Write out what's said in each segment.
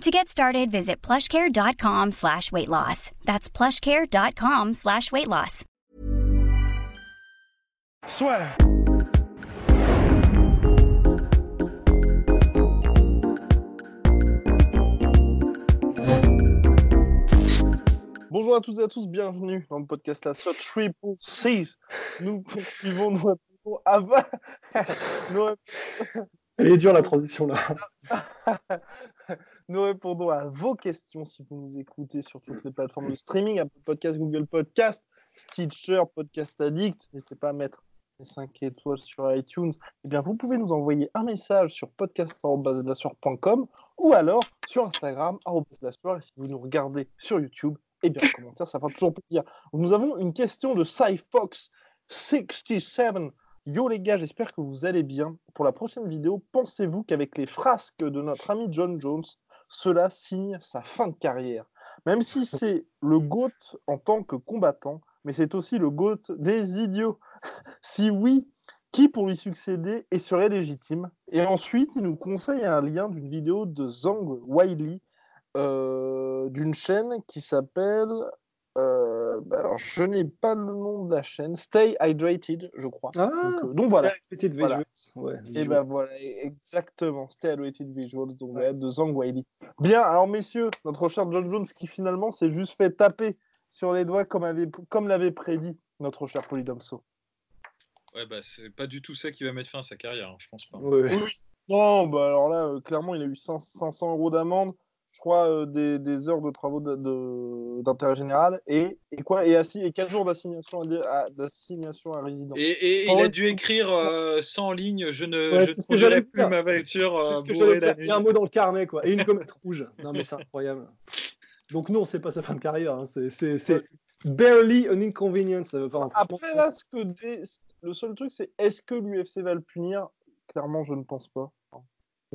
To get started, visit plushcare.com slash weight loss. That's plushcare.com slash weight loss. Soit. Bonjour à tous et à tous, bienvenue dans le podcast La Sot Triple Six. Nous poursuivons nos réponses avant. nos... Elle est dure la transition là. Nous répondons à vos questions si vous nous écoutez sur toutes les plateformes de streaming, Apple Podcast, Google Podcast, Stitcher, Podcast Addict. N'hésitez pas à mettre les 5 étoiles sur iTunes. Eh bien, vous pouvez nous envoyer un message sur podcast.com ou alors sur Instagram, et si vous nous regardez sur YouTube, eh bien, en commentaire, ça fera toujours plaisir. Nous avons une question de CyFox67 Yo les gars, j'espère que vous allez bien. Pour la prochaine vidéo, pensez-vous qu'avec les frasques de notre ami John Jones, cela signe sa fin de carrière Même si c'est le GOAT en tant que combattant, mais c'est aussi le GOAT des idiots. si oui, qui pour lui succéder et serait légitime? Et ensuite, il nous conseille un lien d'une vidéo de Zhang Wiley euh, d'une chaîne qui s'appelle euh, bah, alors, je n'ai pas le nom de la chaîne. Stay Hydrated, je crois. Ah, donc, euh, voilà. Stay Hydrated Visuals. Ouais, et ben voilà, exactement. Stay Hydrated Visuals, donc ouais. de Zhang Wiley. Bien, alors messieurs, notre cher John Jones qui finalement s'est juste fait taper sur les doigts comme, avait, comme l'avait prédit notre cher Polydomso. Ouais, bah c'est pas du tout ça qui va mettre fin à sa carrière, hein, je pense pas. Oui. Non, bah alors là, euh, clairement, il a eu 500 euros d'amende je crois, euh, des, des, heures de travaux d'intérêt général et, et, quoi et, assis, et 4 jours d'assignation à, d'assignation à résidence. Et, et il a dû écrire euh, 100 lignes Je ne ouais, je conduirai plus ma voiture euh, bourrée la nuit. Il y a un mot dans le carnet, quoi. Et une comète rouge. Non, mais c'est incroyable. Donc, non, c'est pas sa fin de carrière. Hein. C'est barely an inconvenience. Enfin, Après, là, ce que le seul truc, c'est est-ce que l'UFC va le punir? Clairement, je ne pense pas.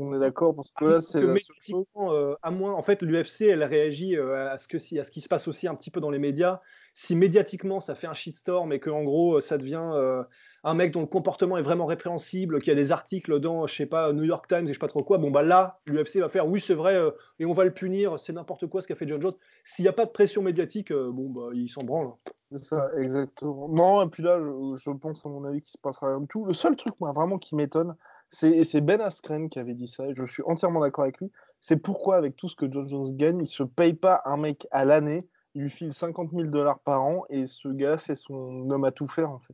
On est d'accord parce que là, c'est euh, à moins, en fait, l'UFC, elle réagit euh, à ce que à ce qui se passe aussi un petit peu dans les médias. Si médiatiquement ça fait un shitstorm et que en gros ça devient euh, un mec dont le comportement est vraiment répréhensible, qui a des articles dans, je sais pas, New York Times et je sais pas trop quoi, bon bah là, l'UFC va faire, oui c'est vrai et on va le punir, c'est n'importe quoi ce qu'a fait John Jones. S'il n'y a pas de pression médiatique, bon bah il s'en branle. C'est ça, exactement. Non, et puis là, je, je pense à mon avis qu'il se passera rien du tout. Le seul truc, moi, vraiment qui m'étonne, c'est Ben Askren qui avait dit ça, et je suis entièrement d'accord avec lui. C'est pourquoi, avec tout ce que John Jones gagne, il se paye pas un mec à l'année, il lui file 50 000 dollars par an, et ce gars, c'est son homme à tout faire, en fait.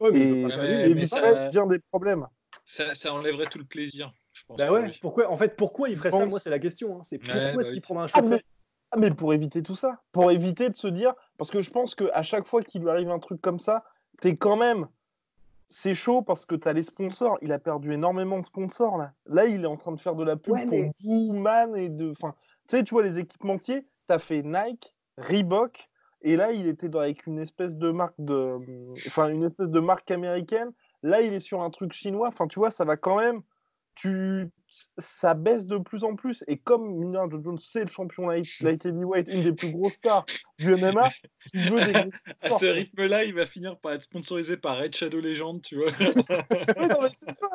Ouais, et ça vient des problèmes. Ça, ça, enlèverait tout le plaisir, je pense. Bah ouais, pourquoi, en fait, pourquoi il ferait ça? Moi, c'est la question. Hein. C'est pourquoi ouais, est-ce qu'il prendrait un chauffeur ah, mais... Ah, mais pour éviter tout ça. Pour éviter de se dire. Parce que je pense qu'à chaque fois qu'il lui arrive un truc comme ça, t'es quand même c'est chaud parce que tu as les sponsors. Il a perdu énormément de sponsors là. Là, il est en train de faire de la pub pour Booman et de. Enfin, tu sais, tu vois les équipementiers. Tu as fait Nike, Reebok, et là, il était avec une espèce de marque de. Enfin, une espèce de marque américaine. Là, il est sur un truc chinois. Enfin, tu vois, ça va quand même tu, ça baisse de plus en plus. Et comme Minard Jones, c'est le champion light, light heavyweight, une des plus grosses stars du MMA, tu veux des À ce rythme-là, il va finir par être sponsorisé par Red Shadow Legend, tu vois. non, mais c'est ça.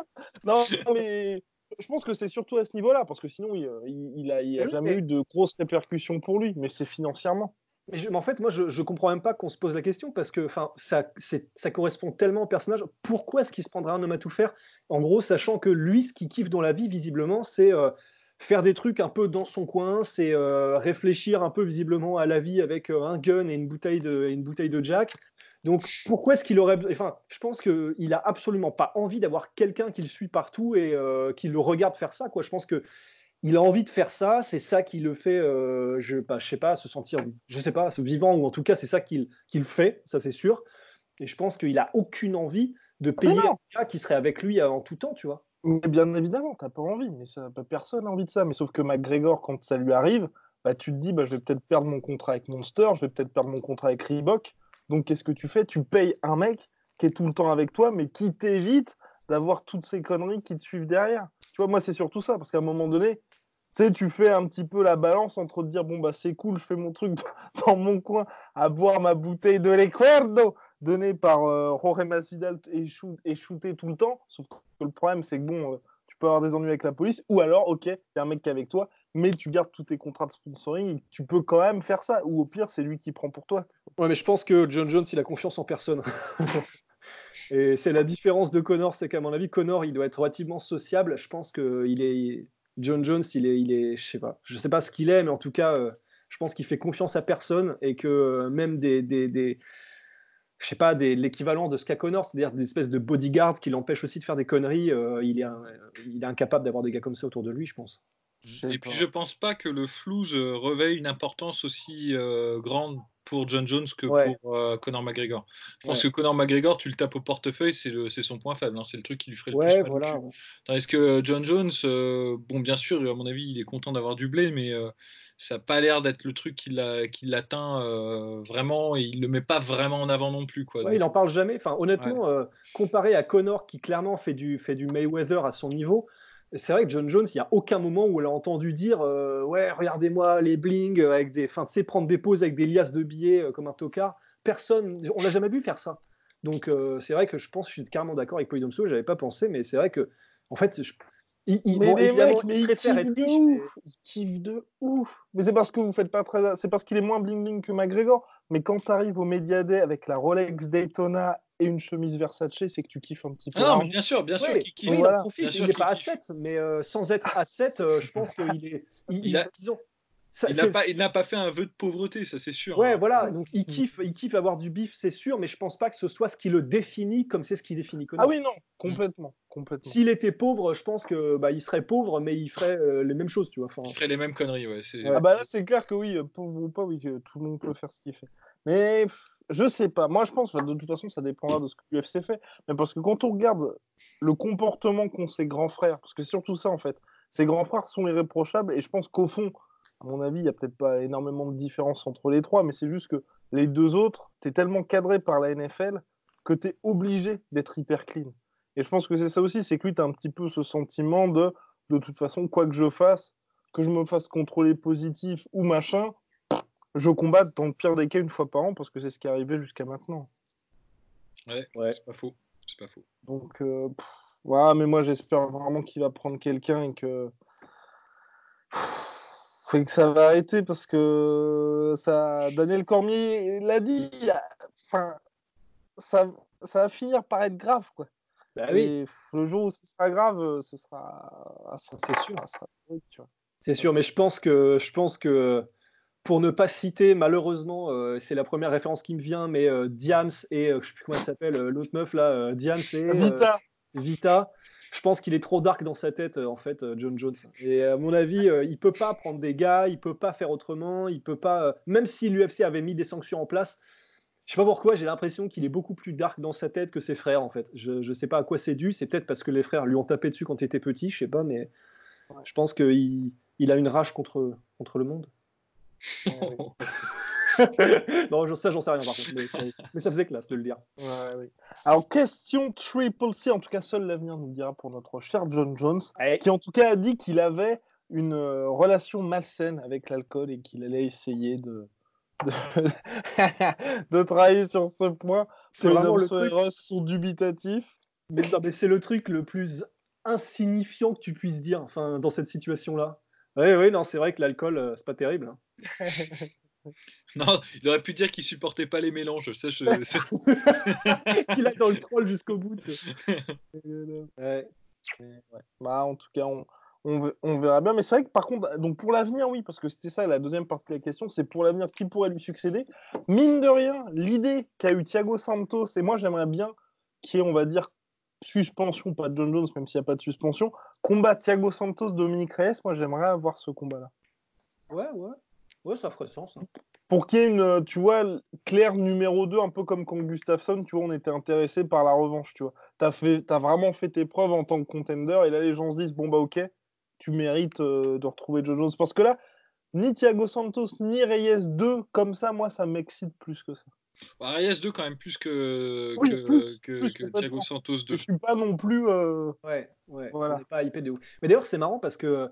Non, mais je pense que c'est surtout à ce niveau-là, parce que sinon, il, il, a, il a jamais eu de grosses répercussions pour lui, mais c'est financièrement. Mais, en fait, moi, je, ne comprends même pas qu'on se pose la question parce que, ça, ça correspond tellement au personnage. Pourquoi est-ce qu'il se prendrait un homme à tout faire? En gros, sachant que lui, ce qu'il kiffe dans la vie, visiblement, c'est euh, faire des trucs un peu dans son coin, c'est euh, réfléchir un peu visiblement à la vie avec euh, un gun et une bouteille de, une bouteille de Jack. Donc, pourquoi est-ce qu'il aurait. Enfin, je pense qu'il a absolument pas envie d'avoir quelqu'un qui le suit partout et qui le regarde faire ça. Quoi. Je pense que il a envie de faire ça, c'est ça qui le fait, euh, je, bah, je sais pas, se sentir, je sais pas, vivant, ou en tout cas, c'est ça qu'il fait, ça c'est sûr. Et je pense qu'il a aucune envie de ah payer un gars qui serait avec lui en tout temps, tu vois. Mais bien évidemment, t'as pas envie, mais ça, personne n'a envie de ça. Mais sauf que McGregor, quand ça lui arrive, bah, tu te dis, bah, je vais peut-être perdre mon contrat avec Monster, je vais peut-être perdre mon contrat avec Reebok. Donc qu'est-ce que tu fais? Tu payes un mec qui est tout le temps avec toi, mais qui t'évite d'avoir toutes ces conneries qui te suivent derrière. Tu vois, moi, c'est surtout ça, parce qu'à un moment donné, sais, tu fais un petit peu la balance entre te dire, bon, bah, c'est cool, je fais mon truc dans mon coin à boire ma bouteille de Recuerdo donnée par euh, Jorge Masvidal et, et shooter tout le temps. Sauf que le problème, c'est que bon, euh, tu peux avoir des ennuis avec la police, ou alors, ok, il y a un mec qui est avec toi, mais tu gardes tous tes contrats de sponsoring, tu peux quand même faire ça. Ou au pire, c'est lui qui prend pour toi. Ouais, mais je pense que John Jones, il a confiance en personne. Et c'est la différence de Connor, c'est qu'à mon avis, Connor, il doit être relativement sociable. Je pense qu'il est. John Jones, il est, il est, je sais pas, je sais pas ce qu'il est, mais en tout cas, euh, je pense qu'il fait confiance à personne et que euh, même des, des, des je sais pas, l'équivalent de ce qu'a Connor, c'est-à-dire des espèces de bodyguards qui l'empêchent aussi de faire des conneries, euh, il, est il est incapable d'avoir des gars comme ça autour de lui, je pense. Et puis je pense pas que le flouze revêt une importance aussi grande pour John Jones que pour euh, Conor McGregor. Je pense que Conor McGregor, tu le tapes au portefeuille, c'est son point faible, hein. c'est le truc qui lui ferait le plus mal. Voilà. Tandis que euh, John Jones, euh, bon, bien sûr, à mon avis, il est content d'avoir du blé, mais ça n'a pas l'air d'être le truc qui l'atteint vraiment et il le met pas vraiment en avant non plus. Quoi, Il en parle jamais. Enfin, honnêtement, comparé à Conor qui clairement fait du, fait du Mayweather à son niveau, c'est vrai que John Jones, il n'y a aucun moment où elle a entendu dire euh, Ouais, regardez-moi les bling avec des. Sais, prendre des pauses avec des liasses de billets euh, comme un tocard. Personne, on l'a jamais vu faire ça. Donc, euh, c'est vrai que je pense, je suis carrément d'accord avec Polydomso, j'avais pas pensé, mais c'est vrai que, en fait, il, il, mais les mecs, mais il kiffe de ouf. Il kiffe de ouf. Mais c'est parce que vous faites pas très. C'est parce qu'il est moins bling bling que McGregor. Mais quand tu arrives au Media Day avec la Rolex Daytona et une chemise Versace, c'est que tu kiffes un petit peu. Ah non, mais bien sûr, bien sûr qu'il kiffe. il profite. il n'est pas à 7, mais euh, sans être à 7, euh, je pense qu'il est. Il, a... disons, il n'a pas, fait un vœu de pauvreté, ça c'est sûr. Ouais, hein. voilà. Donc il kiffe, il kiffe avoir du bif, c'est sûr, mais je pense pas que ce soit ce qui le définit comme c'est ce qui définit Conor. Ah oui, non, complètement, complètement. S'il était pauvre, je pense que bah, il serait pauvre, mais il ferait euh, les mêmes choses, tu vois. Il ferait les mêmes conneries, ouais. Ah bah là, c'est clair que oui, pauvre ou pas, oui, tout le monde peut faire ce qu'il fait. Mais je sais pas. Moi, je pense, de toute façon, ça dépendra de ce que l'UFC fait. Mais parce que quand on regarde le comportement qu'ont ses grands frères, parce que c'est surtout ça en fait, ses grands frères sont irréprochables, et je pense qu'au fond à mon avis, il n'y a peut-être pas énormément de différence entre les trois, mais c'est juste que les deux autres, tu es tellement cadré par la NFL que tu es obligé d'être hyper clean. Et je pense que c'est ça aussi, c'est que lui, tu as un petit peu ce sentiment de, de toute façon, quoi que je fasse, que je me fasse contrôler positif ou machin, je combatte dans le pire des cas une fois par an parce que c'est ce qui est arrivé jusqu'à maintenant. Ouais, ouais. c'est pas faux. C'est pas faux. Donc, euh, voilà, mais moi j'espère vraiment qu'il va prendre quelqu'un et que faut que ça va arrêter parce que ça, Daniel Cormier l'a dit. Enfin, ça, ça va finir par être grave, quoi. Bah oui. le jour où ce sera grave, ce sera, c'est sûr. C'est sûr, mais je pense que, je pense que pour ne pas citer, malheureusement, euh, c'est la première référence qui me vient, mais euh, Diams et euh, je sais plus comment elle s'appelle, l'autre meuf là, Diams et Vita. Vita je pense qu'il est trop dark dans sa tête, euh, en fait, euh, John Jones. Et à mon avis, euh, il peut pas prendre des gars, il peut pas faire autrement, il peut pas. Même si l'UFC avait mis des sanctions en place, je sais pas pourquoi, j'ai l'impression qu'il est beaucoup plus dark dans sa tête que ses frères, en fait. Je, je sais pas à quoi c'est dû. C'est peut-être parce que les frères lui ont tapé dessus quand il était petit, je sais pas, mais je pense qu'il il a une rage contre, contre le monde. non, ça, j'en sais rien par contre. Mais, ça faisait classe de le dire. Alors, question Triple C, en tout cas, seul l'avenir nous dira pour notre cher John Jones, qui en tout cas a dit qu'il avait une euh, relation malsaine avec l'alcool et qu'il allait essayer de, de, travailler sur ce point. C'est vraiment le truc. sont dubitatifs. Mais, mais c'est le truc le plus insignifiant que tu puisses dire enfin, dans cette situation-là. Oui, oui, non, c'est vrai que l'alcool, euh, c'est pas terrible. Hein. Non, il aurait pu dire qu'il supportait pas les mélanges. Ça, je... qu'il a dans le troll jusqu'au bout. Bah, en tout cas, on, on, verra bien. Mais c'est vrai que par contre, donc pour l'avenir, oui, parce que c'était ça la deuxième partie de la question, c'est pour l'avenir qui pourrait lui succéder? Mine de rien, l'idée qu'a eu Thiago Santos, et moi j'aimerais bien qu'il y ait, on va dire, suspension, pas de John Jones, même s'il n'y a pas de suspension, combat Thiago Santos, Dominique Reyes, moi j'aimerais avoir ce combat-là. Ouais, ouais. Ouais, ça ferait sens. Hein. Pour qu'il y ait une, tu vois, claire numéro 2, un peu comme quand Gustafsson, tu vois, on était intéressé par la revanche, tu vois. T'as fait, as vraiment fait tes preuves en tant que contender, et là les gens se disent, bon bah ok, tu mérites euh, de retrouver John Jones. Parce que là, ni Thiago Santos, ni Reyes 2, comme ça, moi, ça m'excite plus que ça. Bah, Reyes 2 quand même plus que, que, Thiago Santos 2. Je suis pas non plus. Euh, ouais, ouais. Voilà. pas hypé de ouf. Mais d'ailleurs, c'est marrant parce que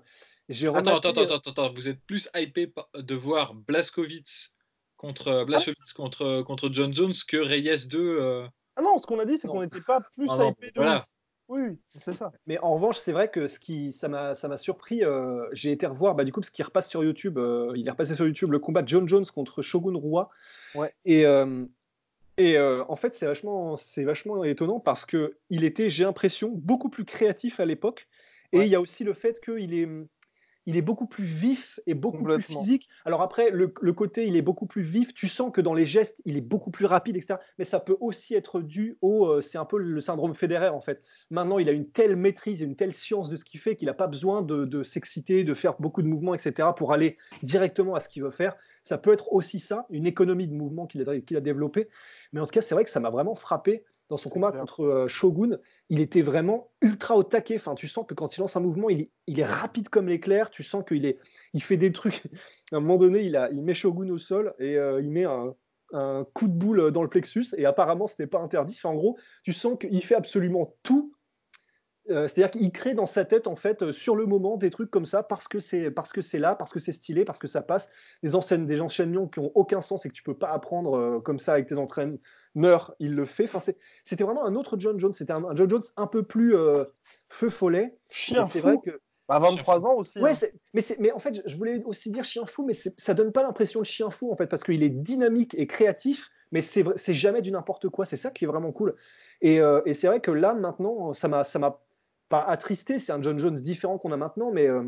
j'ai remarqué. Attends, attends, attends, attends, vous êtes plus hypé de voir Blaskovic contre, Blaskovic contre, contre John Jones que Reyes 2. Euh... Ah non, ce qu'on a dit, c'est qu'on n'était pas plus hypé de voilà. Oui, c'est ça. Mais en revanche, c'est vrai que ce qui, ça m'a, ça m'a surpris. Euh, j'ai été revoir, bah, du coup, parce qu'il repasse sur YouTube. Euh, il est repassé sur YouTube le combat de John Jones contre Shogun Rua. Ouais. Et, euh, et en fait, c'est vachement, c'est vachement étonnant parce que il était, j'ai l'impression, beaucoup plus créatif à l'époque. Et il y a aussi le fait qu'il est, il est beaucoup plus vif et beaucoup plus physique. Alors après, le, côté, il est beaucoup plus vif. Tu sens que dans les gestes, il est beaucoup plus rapide, etc. Mais ça peut aussi être dû au. Euh, c'est un peu le syndrome fédéraire, en fait. Maintenant, il a une telle maîtrise et une telle science de ce qu'il fait qu'il n'a pas besoin de, s'exciter, de faire beaucoup de mouvements, etc. pour aller directement à ce qu'il veut faire. Ça peut être aussi ça, une économie de mouvement qu'il a, qu'il a développée. Mais en tout cas, c'est vrai que ça m'a vraiment frappé dans son combat contre euh, Shogun, il était vraiment ultra au taquet. Enfin, tu sens que quand il lance un mouvement, il est, rapide comme l'éclair. Tu sens qu'il est, il fait des trucs. à un moment donné, il, a, il met Shogun au sol et euh, il met un, coup de boule dans le plexus. Et apparemment, ce n'est pas interdit. en gros, tu sens qu'il fait absolument tout euh, c'est-à-dire qu'il crée dans sa tête en fait sur le moment des trucs comme ça parce que c'est parce que c'est là, parce que c'est stylé, parce que ça passe. Des enseignes, des enchaînements qui ont aucun sens et que tu peux pas apprendre comme ça avec tes entraînements meurt, il le fait. Enfin, c'était vraiment un autre John Jones. C'était un, John Jones un peu plus euh, feu follet. Chien C'est vrai que. À 23 ans aussi. Ouais, hein. mais, mais en fait, je voulais aussi dire chien fou, mais ça donne pas l'impression de chien fou en fait, parce qu'il est dynamique et créatif, mais c'est jamais du n'importe quoi. C'est ça qui est vraiment cool. Et, euh, et c'est vrai que là, maintenant, ça m'a pas attristé. C'est un John Jones différent qu'on a maintenant, mais. Euh,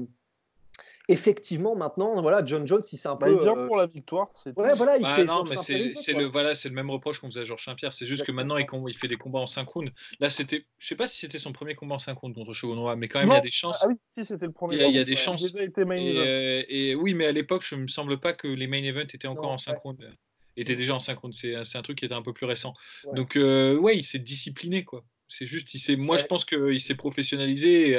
effectivement, maintenant, voilà, John Jones, il s'est un bah, peu. il vient euh, pour la victoire. Ouais, voilà, il bah, non, mais c'est le voilà, c'est le même reproche qu'on faisait à Georges Saint-Pierre. C'est juste que maintenant, il, il, fait des combats en synchrone. Là, c'était, je sais pas si c'était son premier combat en synchrone contre Shogun mais quand même, il y a des chances. Ah oui, si c'était le premier. Il y a, des chances. Euh, et, oui, mais à l'époque, je me semble pas que les main events étaient encore en synchrone. Étaient déjà en synchrone. C'est un truc qui était un peu plus récent. Donc, euh, ouais, il s'est discipliné, quoi. C'est juste, il s'est. Moi, je pense qu'il s'est professionnalisé.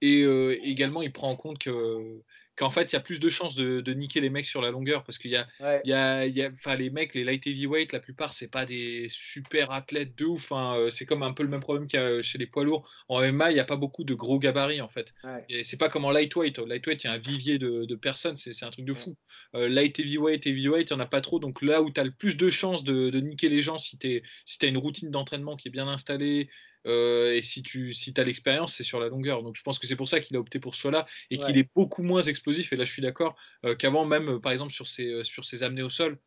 Et, et également, il prend en compte que qu'en fait, il y a plus de chances de, niquer les mecs sur la longueur parce qu'il y a, y a, y a les mecs, les light heavyweight, la plupart, c'est pas des super athlètes de ouf. Hein. Euh, c'est comme un peu le même problème qu'il y a chez les poids lourds. En MMA, il n'y a pas beaucoup de gros gabarits en fait. Et c'est pas comme en lightweight. lightweight, il y a un vivier de, personnes, c'est un truc de fou. Euh, light heavyweight, heavyweight, il n'y en a pas trop. Donc là où tu as le plus de chances de, niquer les gens si tu si as une routine d'entraînement qui est bien installée, euh, et si tu si as l'expérience, c'est sur la longueur. Donc je pense que c'est pour ça qu'il a opté pour ce choix-là et qu'il est beaucoup moins explosif. Et là, je suis d'accord euh, qu'avant, même euh, par exemple sur ses, sur ses amenés au sol,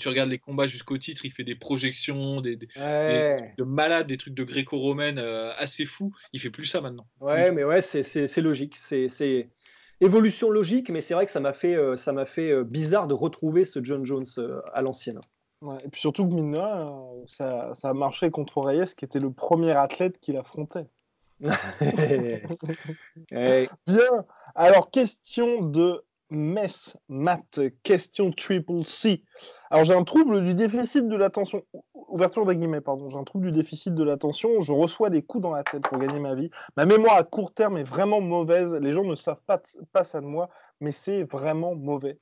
tu regardes les combats jusqu'au titre, il fait des projections, des, trucs de malade, des trucs de gréco-romaine assez fous. Il fait plus ça maintenant. Ouais, mais ouais, c'est logique. C'est évolution logique, mais c'est vrai que ça m'a fait, ça m'a fait bizarre de retrouver ce John Jones à l'ancienne et puis surtout que Mina, euh, ça, ça a marché contre Reyes, qui était le premier athlète qui l'affrontait. Bien. Alors, question de Mess Matt, question triple C. Alors, j'ai un trouble du déficit de l'attention. Ouverture des guillemets, pardon. J'ai un trouble du déficit de l'attention. Je reçois des coups dans la tête pour gagner ma vie. Ma mémoire à court terme est vraiment mauvaise. Les gens ne savent pas, pas ça de moi, mais c'est vraiment mauvais.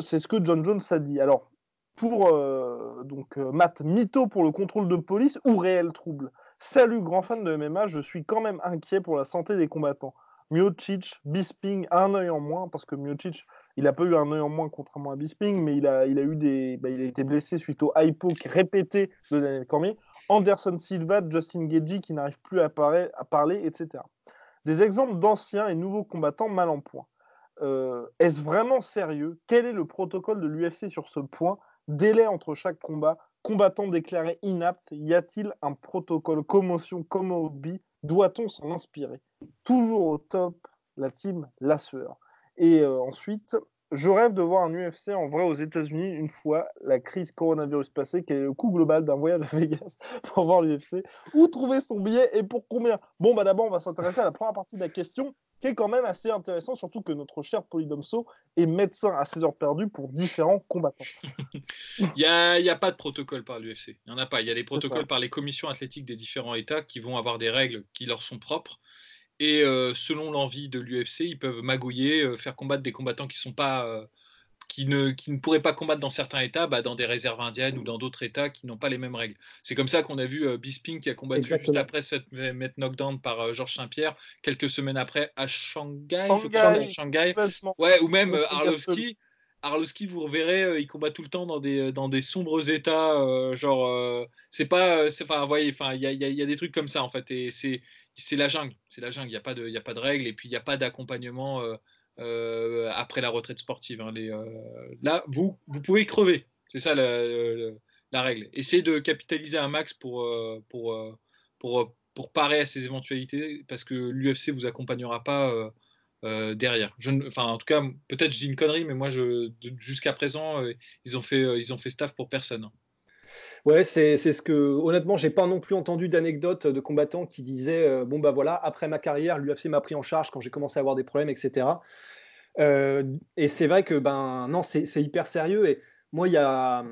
C'est ce que John Jones a dit. Alors, pour euh, donc euh, Matt, mytho pour le contrôle de police ou réel trouble? Salut, grand fan de MMA, je suis quand même inquiet pour la santé des combattants. Miocic, Bisping, un œil en moins, parce que Miocic, il a pas eu un œil en moins contrairement à Bisping, mais il a, bah, été blessé suite au hypo répété de Daniel Cormier. Anderson Silva, Justin Gagey qui n'arrive plus à, à, parler, etc. Des exemples d'anciens et nouveaux combattants mal en point. Euh, est-ce vraiment sérieux? Quel est le protocole de l'UFC sur ce point? Délai entre chaque combat, combattant déclaré inapte, y a-t-il un protocole commotion comme Doit-on s'en inspirer? Toujours au top, la team La Sueur. Et euh, ensuite, je rêve de voir un UFC en vrai aux États-Unis une fois la crise coronavirus passée. Quel est le coût global d'un voyage à Vegas pour voir l'UFC Où trouver son billet et pour combien? Bon, bah d'abord, on va s'intéresser à la première partie de la question qui est quand même assez intéressant, surtout que notre cher Polydomso est médecin à ses heures perdues pour différents combattants. Il n'y a, a, pas de protocole par l'UFC. Il n'y en a pas. Il y a des protocoles par les commissions athlétiques des différents États qui vont avoir des règles qui leur sont propres. Et euh, selon l'envie de l'UFC, ils peuvent magouiller, euh, faire combattre des combattants qui sont pas. Euh, qui ne, qui ne pourraient pas combattre dans certains États, bah, dans des réserves indiennes ou dans d'autres États qui n'ont pas les mêmes règles. C'est comme ça qu'on a vu Bisping qui a combattu juste après se mettre knockdown par Georges Saint-Pierre, quelques semaines après à Shanghai, je crois, Shanghai. Ouais, ou même Arlovski. Arlovski, vous reverrez, il combat tout le temps dans des, dans des sombres états. genre, c'est pas. Enfin, voyez, enfin, il y a, y a, des trucs comme ça, en fait. Et c'est la jungle. C'est la jungle. Il n'y a, pas de, y a pas de règles. Et puis, il n'y a pas d'accompagnement euh, après la retraite sportive. Hein, euh, là, vous, pouvez crever. C'est ça la, règle. Essayez de capitaliser un max pour, euh, pour, pour, parer à ces éventualités parce que l'UFC vous accompagnera pas derrière. Enfin, en tout cas, peut-être je dis une connerie, mais moi, jusqu'à présent, ils ont fait, ils ont fait staff pour personne. Ouais, c'est ce que, honnêtement, j'ai pas non plus entendu d'anecdotes de combattants qui disaient euh, Bon, bah voilà, après ma carrière, l'UFC m'a pris en charge quand j'ai commencé à avoir des problèmes, etc. Euh, et c'est vrai que, ben non, c'est hyper sérieux. Et moi, il y a.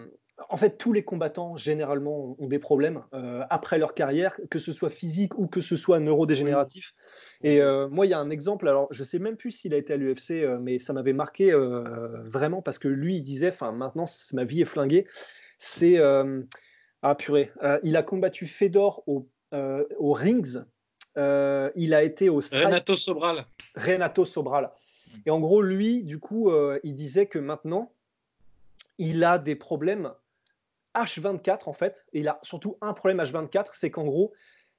En fait, tous les combattants, généralement, ont des problèmes euh, après leur carrière, que ce soit physique ou que ce soit neurodégénératif. Et moi, il y a un exemple, alors je sais même plus s'il a été à l'UFC, mais ça m'avait marqué vraiment parce que lui, il disait, enfin, maintenant, ma vie est flinguée. C'est. Euh, ah, purée. Euh, il a combattu Fedor au, euh, au Rings. il a été au. Renato Sobral. Renato Sobral. Mm. Et en gros, lui, du coup, il disait que maintenant, il a des problèmes H24 en fait. Et il a surtout un problème H24, c'est qu'en gros,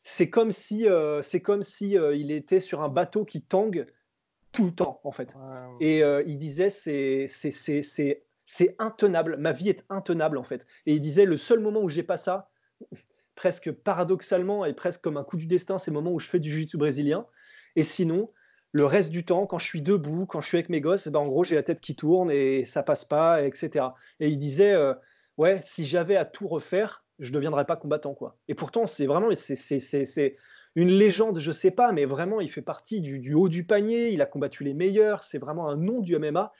c'est comme si, c'est comme si il était sur un bateau qui tangue tout le temps en fait. Et il disait c'est c'est c'est intenable. Ma vie est intenable en fait. Et il disait le seul moment où j'ai pas ça, presque paradoxalement et presque comme un coup du destin, c'est le moment où je fais du jiu-jitsu brésilien. Et sinon, le reste du temps, quand je suis debout, quand je suis avec mes gosses, ben en gros j'ai la tête qui tourne et ça passe pas, etc. Et il disait euh, ouais, si j'avais à tout refaire, je deviendrais pas combattant quoi. Et pourtant c'est vraiment c'est une légende, je sais pas, mais vraiment il fait partie du haut du panier. Il a combattu les meilleurs. C'est vraiment un nom du MMA.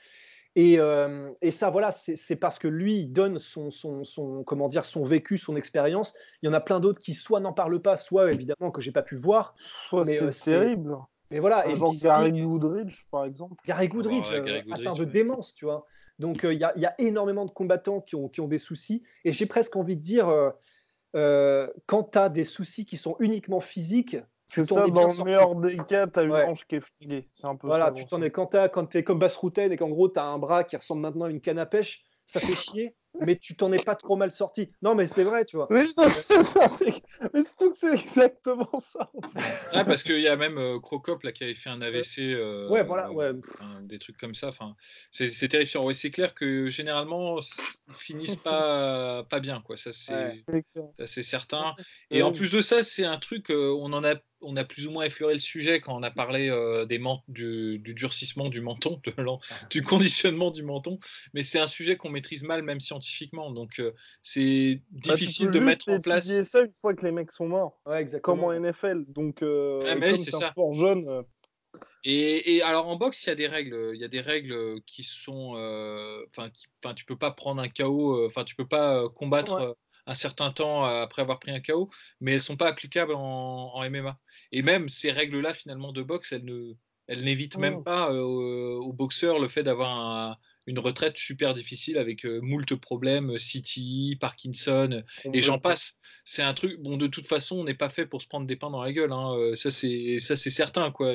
Euh, et, ça, voilà, c'est parce que lui, il donne son, son, comment dire, son vécu, son expérience. Il y en a plein d'autres qui soit n'en parlent pas, soit évidemment que j'ai pas pu voir. c'est euh, terrible. Mais voilà. et genre Gary Goodridge, par exemple. Gary Goodridge, euh, atteint de démence, tu vois. Donc il y, a, y, a énormément de combattants qui ont, qui ont des soucis. Et j'ai presque envie de dire, quand tu as des soucis qui sont uniquement physiques, c'est ça, dans le meilleur des cas, tu as une hanche qui est flinguée. C'est un peu Voilà, tu t'en es quand tu es comme Bass Routen et qu'en gros, tu as un bras qui ressemble maintenant à une canne à pêche, ça fait chier mais tu t'en es pas trop mal sorti. Non, mais c'est vrai, tu vois. Mais c'est exactement ça. Ouais, parce qu'il y a même euh, Crocop là, qui avait fait un AVC. Euh, ouais, voilà, ouais. des trucs comme ça. Enfin, c'est terrifiant. Ouais, c'est clair que généralement, ils finissent pas, pas bien, quoi. Ça, c'est certain. Et en plus de ça, c'est un truc, euh, on en a on a plus ou moins effleuré le sujet quand on a parlé des du, du, durcissement du menton, de du conditionnement du menton, mais c'est un sujet qu'on maîtrise mal, même scientifiquement. Donc, euh, c'est bah, difficile de mettre en place. ça une fois que les mecs sont morts. Comme en NFL. Donc, euh, ah, comme c'est un sport jeune. Euh. Et, et, alors en boxe, il y a des règles. Il y a des règles qui sont. Enfin, enfin, tu peux pas prendre un KO. Enfin, tu peux pas combattre. Un certain temps après avoir pris un KO, mais elles sont pas applicables en, en MMA. Et même ces règles-là, finalement, de boxe, elles ne, elles n'évitent même oh. pas aux boxeurs le fait d'avoir un, une retraite super difficile avec euh, moult problèmes, City, Parkinson, et j'en passe. C'est un truc, bon, de toute façon, on n'est pas fait pour se prendre des pains dans la gueule, hein, euh, ça c'est certain, quoi.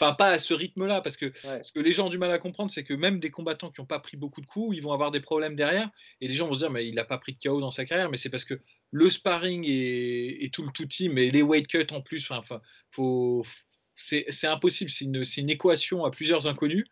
Enfin, pas à ce rythme-là, parce que ce que les gens ont du mal à comprendre, c'est que même des combattants qui n'ont pas pris beaucoup de coups, ils vont avoir des problèmes derrière, et les gens vont se dire, mais il n'a pas pris de KO dans sa carrière, mais c'est parce que le sparring et, tout le tout team, et les weight cuts en plus, enfin, faut, c'est, impossible, c'est une, une équation à plusieurs inconnus.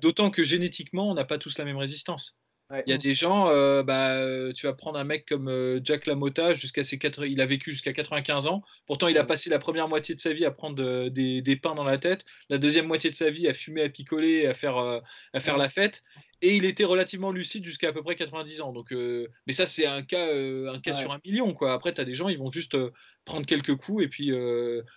D'autant que génétiquement, on n'a pas tous la même résistance. Il y a des gens, euh, bah, euh, tu vas prendre un mec comme euh, Jack LaMotta, jusqu'à ses il a vécu jusqu'à 95 ans. Pourtant, il a passé la première moitié de sa vie à prendre des, des, pains dans la tête, la deuxième moitié de sa vie à fumer, à picoler, à faire, à faire la fête. Et il était relativement lucide jusqu'à à peu près 90 ans. Donc, mais ça, c'est un cas, un cas sur un million. Quoi. Après, tu as des gens, ils vont juste prendre quelques coups. Et puis,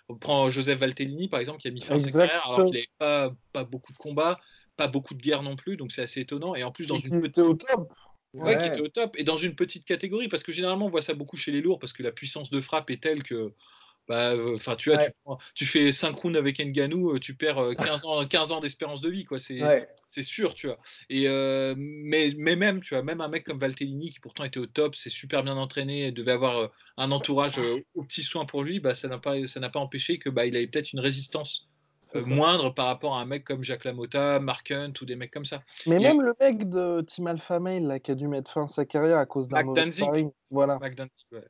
on prend Joseph Valtellini, par exemple, qui a mis fin à sa carrière alors qu'il n'avait pas, pas beaucoup de combats pas beaucoup de guerre non plus, donc c'est assez étonnant. Et en plus, dans une petite. au top. Ouais, qui était au top. Et dans une petite catégorie, parce que généralement, on voit ça beaucoup chez les lourds, parce que la puissance de frappe est telle que bah, enfin, tu, vois, tu, fais 5 rounds avec Nganou, tu perds 15 ans, 15 ans d'espérance de vie, quoi. C'est c'est sûr, tu vois. Et mais, mais même, tu vois, même un mec comme Valtellini qui pourtant était au top, c'est super bien entraîné, et devait avoir un entourage aux petits soins pour lui, bah, ça n'a pas, ça n'a pas empêché que bah, il avait peut-être une résistance moindre par rapport à un mec comme Jacques Lamotta, Mark Hunt ou des mecs comme ça. Mais même le mec de Team Alpha Male là, qui a dû mettre fin à sa carrière à cause d'un mauvais sparring, voilà. ouais.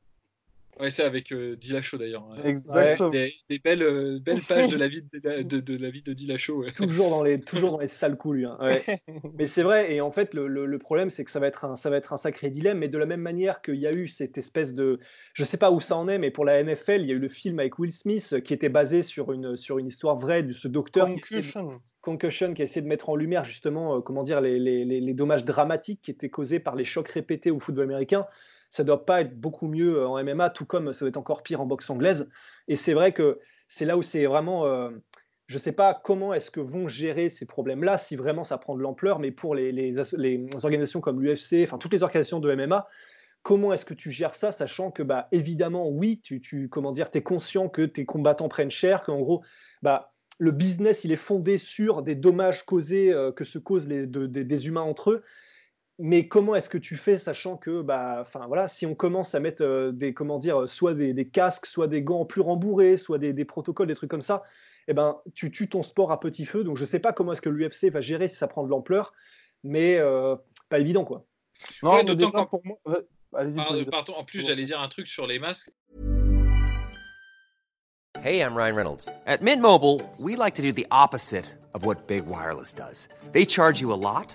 Ouais, c'est avec euh, Dilacho d'ailleurs. Exactement. Des, belles, euh, belles pages de la vie de, de, de la vie de Dilacho. Toujours, dans les, toujours dans les sales coups, lui. Hein. mais c'est vrai, et en fait, le, le, problème, c'est que ça va, être un, ça va être un sacré dilemme, mais de la même manière qu'il y a eu cette espèce de. Je sais pas où ça en est, mais pour la NFL, il y a eu le film avec Will Smith qui était basé sur une, sur une histoire vraie de ce docteur. Concussion. Qui, Concussion, qui a essayé de mettre en lumière justement, euh, comment dire, les, les, les dommages dramatiques qui étaient causés par les chocs répétés au football américain ça doit pas être beaucoup mieux euh, en MMA, tout comme ça doit être encore pire en boxe anglaise. Et c'est vrai que c'est là où c'est vraiment. Euh, je ne sais pas comment est-ce que vont gérer ces problèmes-là, si vraiment ça prend de l'ampleur, mais pour les, organisations comme l'UFC, enfin toutes les organisations de MMA, comment est-ce que tu gères ça, sachant que, bah, évidemment, oui, tu, comment dire, es conscient que tes combattants prennent cher, qu'en gros, bah, le business, il est fondé sur des dommages causés, euh, que se causent des humains entre eux mais comment est-ce que tu fais, sachant que, bah, enfin voilà, si on commence à mettre euh, des, comment dire, soit des, casques, soit des gants plus rembourrés, soit des, protocoles, des trucs comme ça, eh ben, tu tues ton sport à petit feu. Donc je ne sais pas comment est-ce que l'UFC va gérer si ça prend de l'ampleur, mais euh, pas évident quoi. Non, ouais, d'autant pour moi. pardon, en plus, j'allais dire un truc sur les masques. Hey, I'm Ryan Reynolds. At Mint Mobile, we like to do the opposite of what Big Wireless does. They charge you a lot.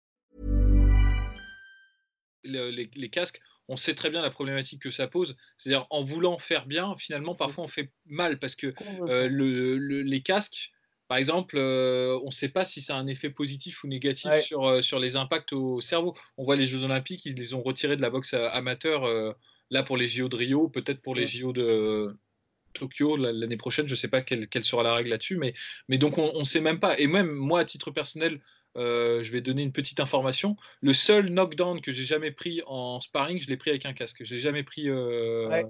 Les, les, les casques on sait très bien la problématique que ça pose. C'est-à-dire, en voulant faire bien, finalement, parfois on fait mal parce que euh, les casques, par exemple, euh, on ne sait pas si ça a un effet positif ou négatif sur, euh, sur les impacts au cerveau. On voit les Jeux Olympiques, ils les ont retirés de la boxe amateur, là pour les JO de Rio, peut-être pour les JO de Tokyo l'année prochaine. Je ne sais pas quelle, sera la règle là-dessus, mais, mais donc on ne sait même pas. Et même moi, à titre personnel, euh, je vais donner une petite information. Le seul knockdown que j'ai jamais pris en sparring, je l'ai pris avec un casque. Je l'ai jamais pris euh,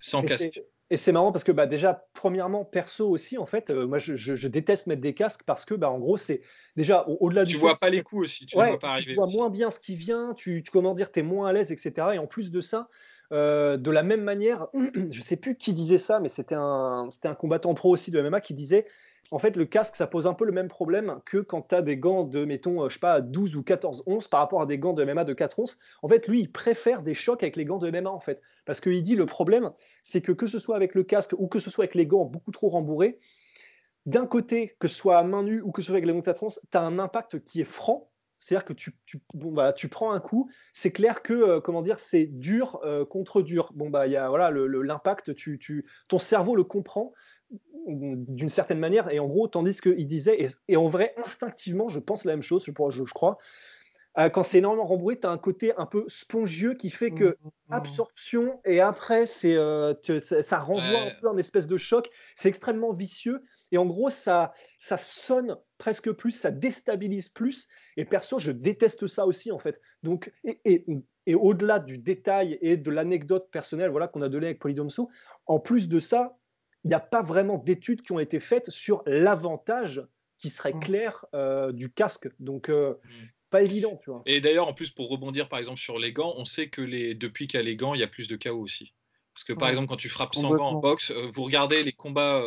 sans casque. Et c'est marrant parce que bah, déjà, premièrement, perso aussi, en fait, euh, moi je, déteste mettre des casques parce que, bah, en gros, c'est déjà au-delà du. Tu vois pas les coups aussi, tu, vois, pas tu vois moins bien ce qui vient, tu, comment dire, tu es moins à l'aise, etc. Et en plus de ça, de la même manière, je sais plus qui disait ça, mais c'était un, un combattant pro aussi de MMA qui disait en fait, le casque, ça pose un peu le même problème que quand tu as des gants de, mettons, euh, je sais pas, 12 ou 14 onces par rapport à des gants de MMA de 4 onces. En fait, lui, il préfère des chocs avec les gants de MMA, en fait. Parce qu'il dit le problème, c'est que que ce soit avec le casque ou que ce soit avec les gants beaucoup trop rembourrés, d'un côté, que ce soit à main nue ou que ce soit avec les gants de 4 onces, tu as un impact qui est franc. C'est-à-dire que tu, bon, bah, tu prends un coup, c'est clair que, euh, comment dire, c'est dur euh, contre dur. Bon, bah, il y a voilà, l'impact, tu, tu, ton cerveau le comprend d'une certaine manière. Et en gros, tandis qu'il disait, et, en vrai, instinctivement, je pense la même chose, je, je, je crois. Euh, quand c'est énormément rembourré, tu as un côté un peu spongieux qui fait que mmh, mmh. absorption et après, c'est euh, ça, renvoie un peu un espèce de choc. C'est extrêmement vicieux. Et en gros, ça, ça sonne presque plus, ça déstabilise plus. Et perso, je déteste ça aussi, en fait. Donc, et, et, et au-delà du détail et de l'anecdote personnelle voilà, qu'on a donnée avec Polydomso, en plus de ça, il n'y a pas vraiment d'études qui ont été faites sur l'avantage qui serait mmh. clair euh, du casque. Donc, euh, mmh. pas évident, tu vois. Et d'ailleurs, en plus, pour rebondir par exemple sur les gants, on sait que les... depuis qu'il y a les gants, il y a plus de chaos aussi. Parce que par exemple, quand tu frappes sans gants en boxe, euh, vous regardez les combats.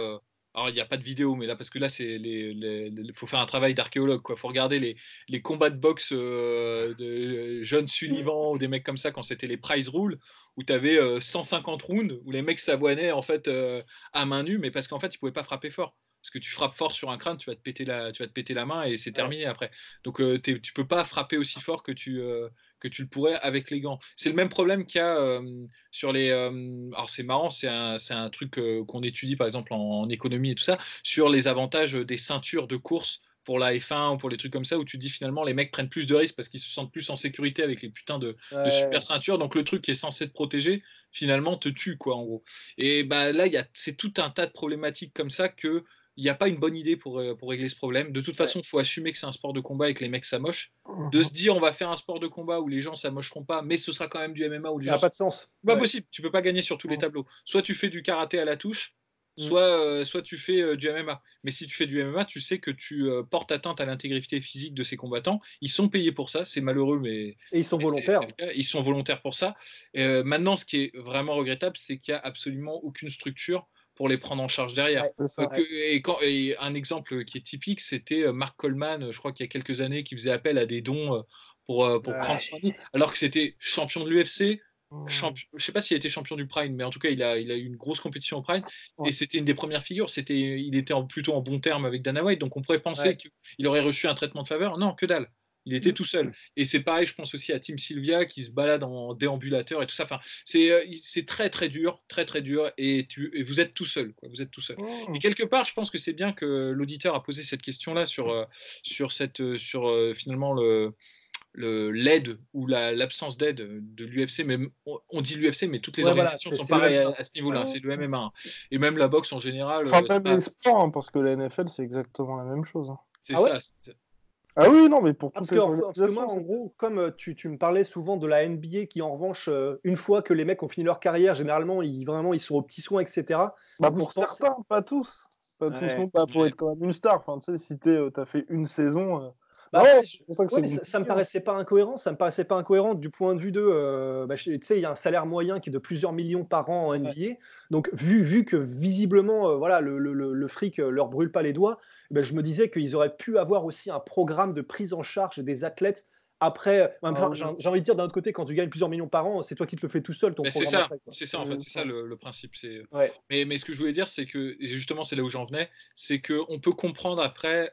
Alors, il n'y a pas de vidéo, mais là, parce que là, c'est il faut faire un travail d'archéologue. Il faut regarder les, les, combats de boxe de jeunes Sullivan ou des mecs comme ça quand c'était les prize rules où tu avais 150 rounds où les mecs s'avoinaient en fait euh, à main nue, mais parce qu'en fait ils pouvaient pas frapper fort. Parce que tu frappes fort sur un crâne, tu vas te péter la, tu vas te péter la main et c'est terminé après. Donc euh, tu peux pas frapper aussi fort que tu, euh, que tu le pourrais avec les gants. C'est le même problème qu'il y a sur les. alors c'est marrant, c'est un, un, truc qu'on étudie par exemple en, en, économie et tout ça, sur les avantages des ceintures de course pour la F1 ou pour les trucs comme ça où tu dis finalement les mecs prennent plus de risques parce qu'ils se sentent plus en sécurité avec les putains de, super ceintures. Donc le truc qui est censé te protéger finalement te tue quoi en gros. Et bah là c'est tout un tas de problématiques comme ça que il n'y a pas une bonne idée pour, euh, pour régler ce problème. De toute façon, il faut assumer que c'est un sport de combat et que les mecs s'amochent. De se dire on va faire un sport de combat où les gens s'amocheront pas, mais ce sera quand même du MMA ou du. Ça n'a pas de sens. Pas possible. Tu peux pas gagner sur tous les tableaux. Soit tu fais du karaté à la touche, Mm. soit, euh, soit tu fais euh, du MMA. Mais si tu fais du MMA, tu sais que tu euh, portes atteinte à l'intégrité physique de ces combattants. Ils sont payés pour ça, c'est malheureux, mais. Et ils sont volontaires. ils sont volontaires pour ça. maintenant, ce qui est vraiment regrettable, c'est qu'il n'y a absolument aucune structure pour les prendre en charge derrière. et, quand, et, un exemple qui est typique, c'était Mark Coleman, je crois qu'il y a quelques années, qui faisait appel à des dons pour, pour prendre soin alors que c'était champion de l'UFC, Champion, je sais pas s'il a été champion du Prime, mais en tout cas, il a, il a eu une grosse compétition au Prime. Et c'était une des premières figures. C'était, il était plutôt en bon terme avec Dana White. Donc on pourrait penser qu'il aurait reçu un traitement de faveur. Non, que dalle. Il était tout seul. Et c'est pareil, je pense aussi à Tim Sylvia qui se balade en déambulateur et tout ça. Enfin, c'est, euh, très très dur, très très dur. Et, tu, et vous êtes tout seul. Quoi. Vous êtes tout seul. Oh. Et quelque part, je pense que c'est bien que l'auditeur a posé cette question-là sur, euh, sur, cette, euh, sur finalement le l'aide ou l'absence d'aide de l'UFC, mais on, dit l'UFC, mais toutes les organisations sont pareilles à, ce niveau-là, c'est le MMA. Et même la boxe en général. Enfin, même les sports, hein, parce que la NFL, c'est exactement la même chose. Hein. C'est ah ça. Ah oui, non, mais pour ah, parce, que, moi, en gros, comme euh, tu, tu, me parlais souvent de la NBA qui, en revanche, euh, une fois que les mecs ont fini leur carrière, généralement, ils, vraiment, ils sont aux petits soins, etc. Bah, pour certains, pas tous. Pas tous, non, pas pour être quand même une star. Enfin, tu sais, si tu as fait une saison, bah, ça, ça, me paraissait pas incohérent. Ça me paraissait pas incohérent du point de vue de, euh, bah, tu sais, il y a un salaire moyen qui est de plusieurs millions par an en NBA. Donc vu, vu que visiblement, euh, voilà, le, le, le, fric euh, leur brûle pas les doigts, bah, je me disais qu'ils auraient pu avoir aussi un programme de prise en charge des athlètes après, ah j'ai envie de dire d'un autre côté, quand tu gagnes plusieurs millions par an, c'est toi qui te le fais tout seul. C'est ça, c'est ça en fait, c'est ça le, principe. Mais, mais, ce que je voulais dire, c'est que et justement, c'est là où j'en venais, c'est qu'on peut comprendre après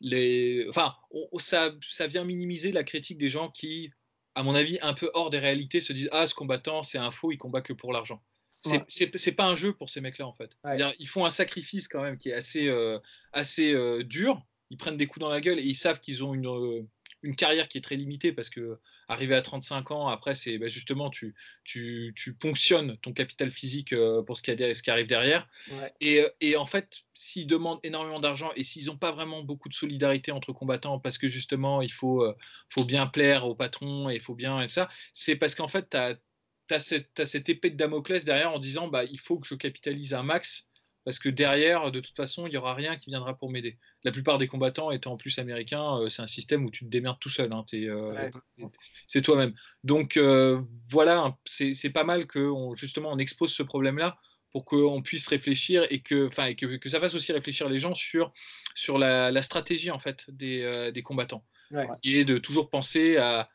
les, enfin, ça, ça vient minimiser la critique des gens qui, à mon avis, un peu hors des réalités, se disent ah ce combattant c'est un faux, il combat que pour l'argent. C'est pas un jeu pour ces mecs-là en fait. Ils font un sacrifice quand même qui est assez, euh, assez euh, dur. Ils prennent des coups dans la gueule et ils savent qu'ils ont une, euh, une carrière qui est très limitée parce que arrivé à 35 ans, après, c'est bah, justement, tu, tu, tu, ponctionnes ton capital physique euh, pour ce qui, a, ce qui arrive derrière. Et, euh, et, en fait, s'ils demandent énormément d'argent et s'ils n'ont pas vraiment beaucoup de solidarité entre combattants parce que justement, il faut, euh, faut bien plaire au patron et il faut bien et ça, c'est parce qu'en fait, tu as, as, cette épée de Damoclès derrière en disant bah, il faut que je capitalise un max parce que derrière, de toute façon, il n'y aura rien qui viendra pour m'aider. La plupart des combattants étant en plus américains, euh, c'est un système où tu te démerdes tout seul. Hein, euh, c'est toi-même. Donc euh, voilà, c'est pas mal que justement on expose ce problème-là pour qu'on puisse réfléchir et que, et que, que, ça fasse aussi réfléchir les gens sur, sur la, stratégie en fait des, des combattants. Et de toujours penser à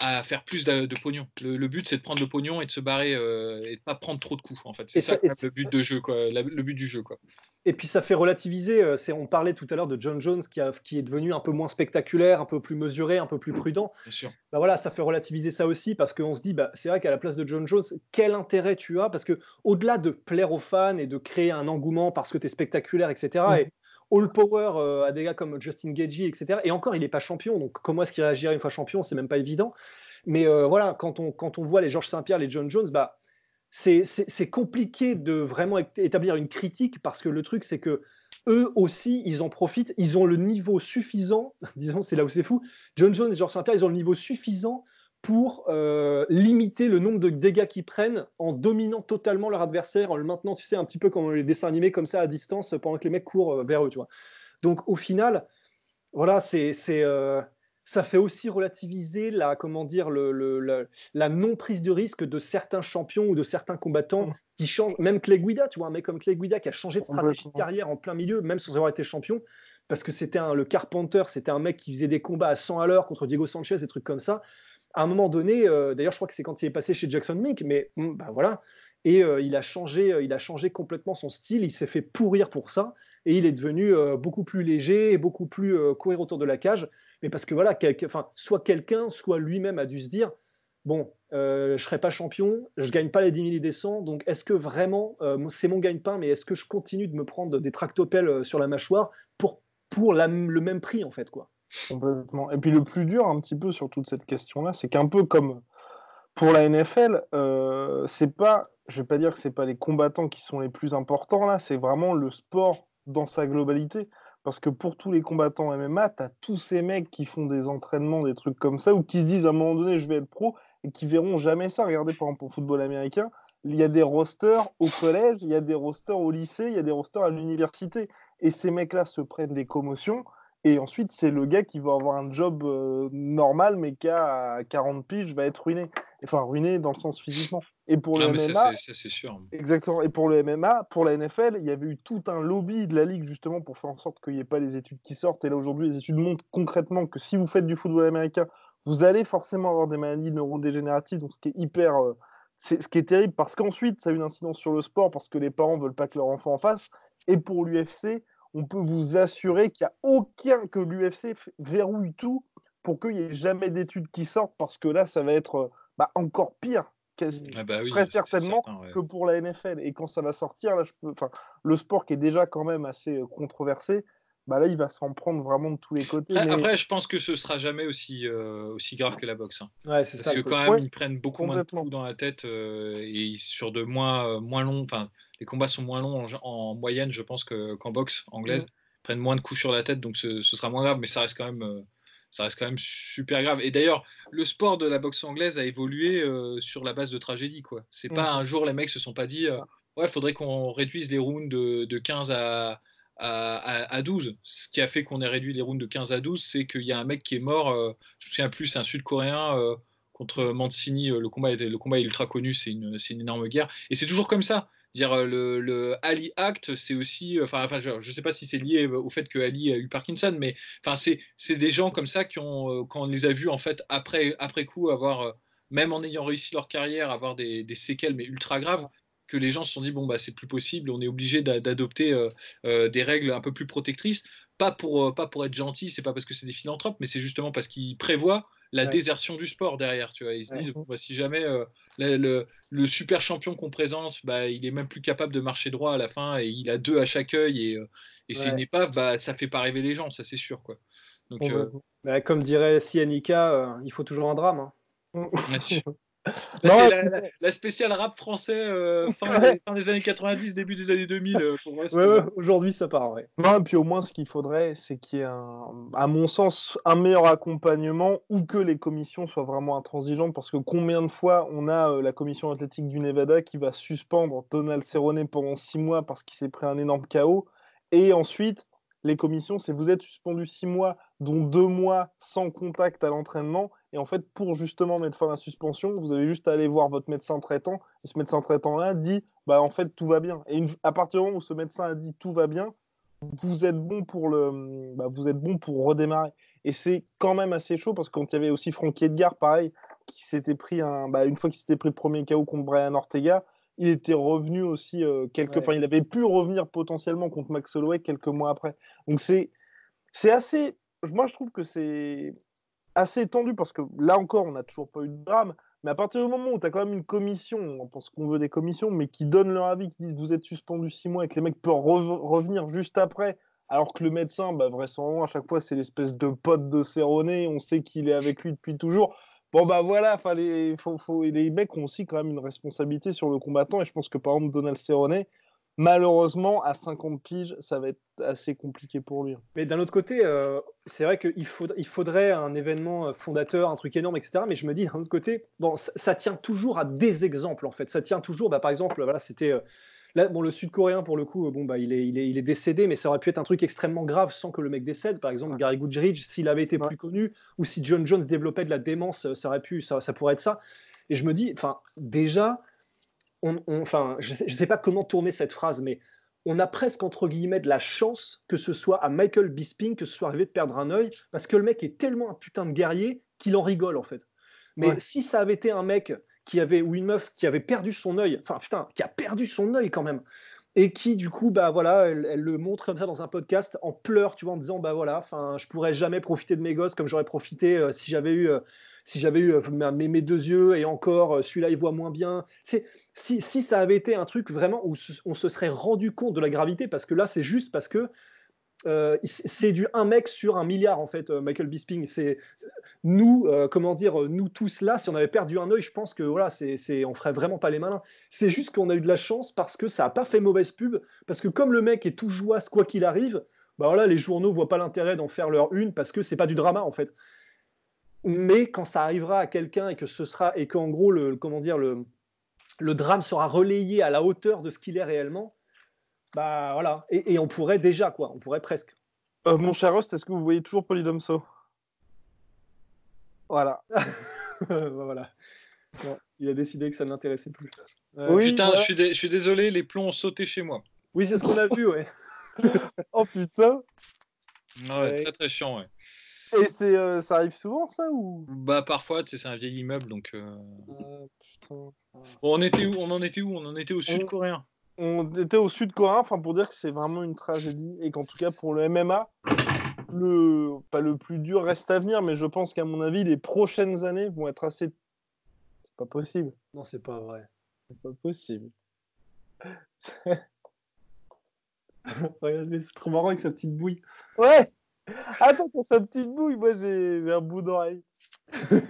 à faire plus de, pognon. Le, but, c'est de prendre le pognon et de se barrer euh, et de pas prendre trop de coups. En fait, c'est ça, le but de jeu, quoi. le but du jeu, quoi. Et puis ça fait relativiser. Euh, c'est, on parlait tout à l'heure de John Jones qui, a, qui, est devenu un peu moins spectaculaire, un peu plus mesuré, un peu plus prudent. Bien sûr. Bah voilà, ça fait relativiser ça aussi parce qu'on se dit, bah, c'est vrai qu'à la place de John Jones, quel intérêt tu as? Parce que au-delà de plaire aux fans et de créer un engouement parce que tu es spectaculaire, etc. Mmh. Et all power euh, à des gars comme Justin Gagey, etc. Et encore, il n'est pas champion, donc comment est-ce qu'il réagirait une fois champion C'est même pas évident. Mais euh, voilà, quand on, quand on voit les Georges Saint-Pierre, les John Jones, bah, c'est compliqué de vraiment établir une critique parce que le truc, c'est que eux aussi, ils en profitent. Ils ont le niveau suffisant, disons, c'est là où c'est fou. John Jones et Georges Saint-Pierre, ils ont le niveau suffisant pour euh, limiter le nombre de dégâts qu'ils prennent en dominant totalement leur adversaire, en le maintenant, tu sais, un petit peu comme les dessins animés comme ça à distance pendant que les mecs courent euh, vers eux, tu vois. Donc au final, voilà, c'est euh, ça fait aussi relativiser la comment dire le, la non prise de risque de certains champions ou de certains combattants mmh. qui changent. Même Clay Guida, tu vois, un mec comme Clay Guida qui a changé de stratégie de carrière en plein milieu, même sans avoir été champion, parce que c'était le Carpenter, c'était un mec qui faisait des combats à 100 à l'heure contre Diego Sanchez, des trucs comme ça à un moment donné, euh, d'ailleurs, je crois que c'est quand il est passé chez Jackson Mink, mais hmm, bah, voilà. Et euh, il, a changé, euh, il a changé complètement son style, il s'est fait pourrir pour ça, et il est devenu beaucoup plus léger, beaucoup plus courir autour de la cage. Mais parce que voilà, enfin, soit quelqu'un, soit lui-même a dû se dire bon, je ne serai pas champion, je gagne pas les 10 000 et des 100, donc est-ce que vraiment, c'est mon gagne-pain, mais est-ce que je continue de me prendre des tractopelles sur la mâchoire pour pour le même prix, en fait, quoi? Complètement. Et puis le plus dur, un petit peu, sur toute cette question-là, c'est qu'un peu comme pour la NFL, euh, c'est pas, je vais pas dire que c'est pas les combattants qui sont les plus importants là, c'est vraiment le sport dans sa globalité. Parce que pour tous les combattants MMA, tu as tous ces mecs qui font des entraînements, des trucs comme ça, ou qui se disent à un moment donné, je vais être pro, et qui verront jamais ça. Regardez par exemple au football américain, il y a des rosters au collège, il y a des rosters au lycée, il y a des rosters à l'université. Et ces mecs-là se prennent des commotions. Et ensuite, c'est le gars qui va avoir un job euh, normal, mais qui a 40 piges va être ruiné. Enfin, ruiné dans le sens physiquement. Et pour le MMA, c'est sûr. Exactement. Et pour le MMA, pour la NFL, il y avait eu tout un lobby de la ligue justement pour faire en sorte qu'il n'y ait pas les études qui sortent. Et là aujourd'hui, les études montrent concrètement que si vous faites du football américain, vous allez forcément avoir des maladies neurodégénératives. Donc, ce qui est hyper, euh, c'est ce qui est terrible parce qu'ensuite, ça a une incidence sur le sport parce que les parents veulent pas que leur enfant en fasse. Et pour l'UFC, on peut vous assurer qu'il n'y a aucun que l'UFC verrouille tout pour qu'il n'y ait jamais d'études qui sortent parce que là, ça va être euh, bah, encore pire. Ah bah très certainement que pour la NFL. Et quand ça va sortir, là, je peux, le sport qui est déjà quand même assez euh, controversé, bah là, il va s'en prendre vraiment de tous les côtés. Après, je pense que ce sera jamais aussi, euh, aussi grave que la boxe. Hein. Parce que quand même, ils prennent beaucoup moins de coups dans la tête et sur de moins, moins long les combats sont moins longs en, moyenne, je pense, qu'en boxe anglaise. Ils prennent moins de coups sur la tête, donc ce, sera moins grave, mais ça reste quand même, euh, ça reste quand même super grave. Et d'ailleurs, le sport de la boxe anglaise a évolué euh, sur la base de tragédie. quoi. C'est pas un jour les mecs se sont pas dit, euh, ouais, il faudrait qu'on réduise les rounds de, 15 à, à, 12. Ce qui a fait qu'on ait réduit les rounds de 15 à 12, c'est qu'il y a un mec qui est mort, je me souviens plus, c'est un Sud-Coréen contre Mancini. Le combat, est, le combat est ultra connu, c'est une, une, énorme guerre. Et c'est toujours comme ça. Dire euh, le, le Ali Act, c'est aussi, euh, enfin, enfin, je ne sais pas si c'est lié au fait que Ali a eu Parkinson, mais enfin, c'est des gens comme ça qui ont, euh, quand on les a vus en fait après, après coup avoir, même en ayant réussi leur carrière, avoir des, des séquelles mais ultra graves, que les gens se sont dit bon bah c'est plus possible, on est obligé d'adopter des règles un peu plus protectrices, pas pour pas pour être gentil, c'est pas parce que c'est des philanthropes, mais c'est justement parce qu'ils prévoient la désertion du sport derrière. Tu vois. Ils se disent, bah, si jamais euh, le, super champion qu'on présente, bah, il est même plus capable de marcher droit à la fin et il a deux à chaque œil et, euh, et c'est une épave, bah, ça fait pas rêver les gens, ça c'est sûr. Quoi. Donc, euh, bah, comme dirait Sianika, il faut toujours un drame. Hein. la, spéciale rap français euh, fin, des, années 90, début des années 2000. Euh, aujourd'hui, ça part. Ouais. Non, et puis au moins, ce qu'il faudrait, c'est qu'il y ait, à mon sens, un meilleur accompagnement ou que les commissions soient vraiment intransigeantes. Parce que combien de fois on a euh, la commission athlétique du Nevada qui va suspendre Donald Cerrone pendant six mois parce qu'il s'est pris un énorme chaos et ensuite les commissions, c'est vous êtes suspendu six mois, dont deux mois sans contact à l'entraînement. Et en fait, pour justement mettre fin à la suspension, vous avez juste à aller voir votre médecin traitant. Et ce médecin traitant-là dit, bah en fait, tout va bien. Et à partir du moment où ce médecin a dit tout va bien, vous êtes bon pour le, bah, vous êtes bon pour redémarrer. Et c'est quand même assez chaud parce que quand il y avait aussi Frankie Edgar, pareil, qui s'était pris un, bah, une fois qu'il s'était pris le premier KO contre Brian Ortega, il était revenu aussi euh, quelques, enfin, il avait pu revenir potentiellement contre Max Holloway quelques mois après. Donc c'est, c'est assez, moi je trouve que c'est assez tendu parce que là encore, on n'a toujours pas eu de drame. Mais à partir du moment où tu as quand même une commission, on pense qu'on veut des commissions, mais qui donnent leur avis, qui disent vous êtes suspendu six mois et que les mecs peuvent revenir juste après, alors que le médecin, bah, vraisemblablement, à chaque fois, c'est l'espèce de pote de Cerrone, on sait qu'il est avec lui depuis toujours. Bon, bah voilà, les, faut, faut, les mecs ont aussi quand même une responsabilité sur le combattant. Et je pense que par exemple, Donald Cerrone, malheureusement, à 50 piges, ça va être assez compliqué pour lui. Mais d'un autre côté, euh, c'est vrai qu'il il faudrait un événement euh, fondateur, un truc énorme, etc. Mais je me dis, d'un autre côté, bon, ça, tient toujours à des exemples, en fait. Ça tient toujours, bah, par exemple, voilà, c'était. Euh, Là, bon, le Sud-Coréen, pour le coup, bon, bah, il, est, il, est, il est décédé, mais ça aurait pu être un truc extrêmement grave sans que le mec décède. Par exemple, Gary Goodridge, s'il avait été plus connu, ou si John Jones développait de la démence, ça aurait pu, ça, ça pourrait être ça. Et je me dis, enfin, déjà, on, enfin, je sais, sais pas comment tourner cette phrase, mais on a presque entre guillemets de la chance que ce soit à Michael Bisping que ce soit arrivé de perdre un œil, parce que le mec est tellement un putain de guerrier qu'il en rigole en fait. Mais si ça avait été un mec qui avait ou une meuf qui avait perdu son œil, enfin putain, qui a perdu son œil quand même, et qui du coup bah voilà, elle, le montre comme ça dans un podcast en pleurs, tu vois, en disant bah voilà, enfin je pourrais jamais profiter de mes gosses comme j'aurais profité euh, si j'avais eu euh, si j'avais eu euh, mes, deux yeux et encore celui-là il voit moins bien. Si, ça avait été un truc vraiment où on se serait rendu compte de la gravité parce que là c'est juste parce que euh, c'est du un mec sur un milliard en fait, euh, Michael Bisping. C'est nous, euh, comment dire, nous tous là, si on avait perdu un œil, je pense que voilà, c'est, on ferait vraiment pas les malins. C'est juste qu'on a eu de la chance parce que ça a pas fait mauvaise pub, parce que comme le mec est tout joie quoi qu'il arrive, bah voilà, les journaux voient pas l'intérêt d'en faire leur une parce que c'est pas du drama en fait. Mais quand ça arrivera à quelqu'un et que ce sera et qu'en gros le, comment dire le le drame sera relayé à la hauteur de ce qu'il est réellement, bah voilà. Et, on pourrait déjà, quoi. On pourrait presque. Euh, mon cher Rost, est-ce que vous voyez toujours Polydomso? Voilà. Bah, voilà. il a décidé que ça ne l'intéressait plus. Euh, oui, putain, je, suis je, suis désolé, les plombs ont sauté chez moi. Oui, c'est ce qu'on a vu, ouais. oh putain. Ouais, très très chiant, ouais. Et c'est, euh, ça arrive souvent, ça ou? Bah parfois, tu sais, c'est un vieil immeuble, donc. Ah, putain. on était où? On en était où? On en était au sud-coréen on était au sud-coréen, enfin pour dire que c'est vraiment une tragédie et qu'en tout cas pour le MMA, le pas le plus dur reste à venir, mais je pense qu'à mon avis les prochaines années vont être assez. C'est pas possible. Non, c'est pas vrai. C'est pas possible. Regardez, c'est trop marrant avec sa petite bouille. Ouais. Attends, pour sa petite bouille, moi j'ai un bout d'oreille. là,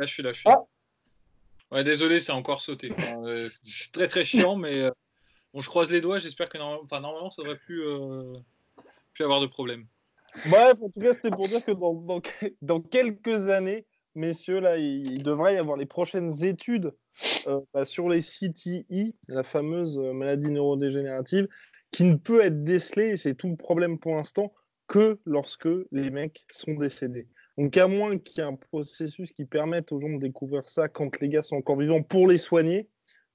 je suis là. Je suis là. Ouais, désolé, c'est encore sauté. Euh, c'est très très chiant, mais euh, bon, je croise les doigts. J'espère que enfin, normalement, ça devrait plus, euh, plus avoir de problème. Bref, en tout cas, c'était pour dire que dans, dans, quelques années, messieurs, là, il, devrait y avoir les prochaines études bah, sur les CTI, la fameuse maladie neurodégénérative, qui ne peut être décelée, et c'est tout le problème pour l'instant, que lorsque les mecs sont décédés. Donc, à moins qu'il y ait un processus qui permette aux gens de découvrir ça quand les gars sont encore vivants pour les soigner.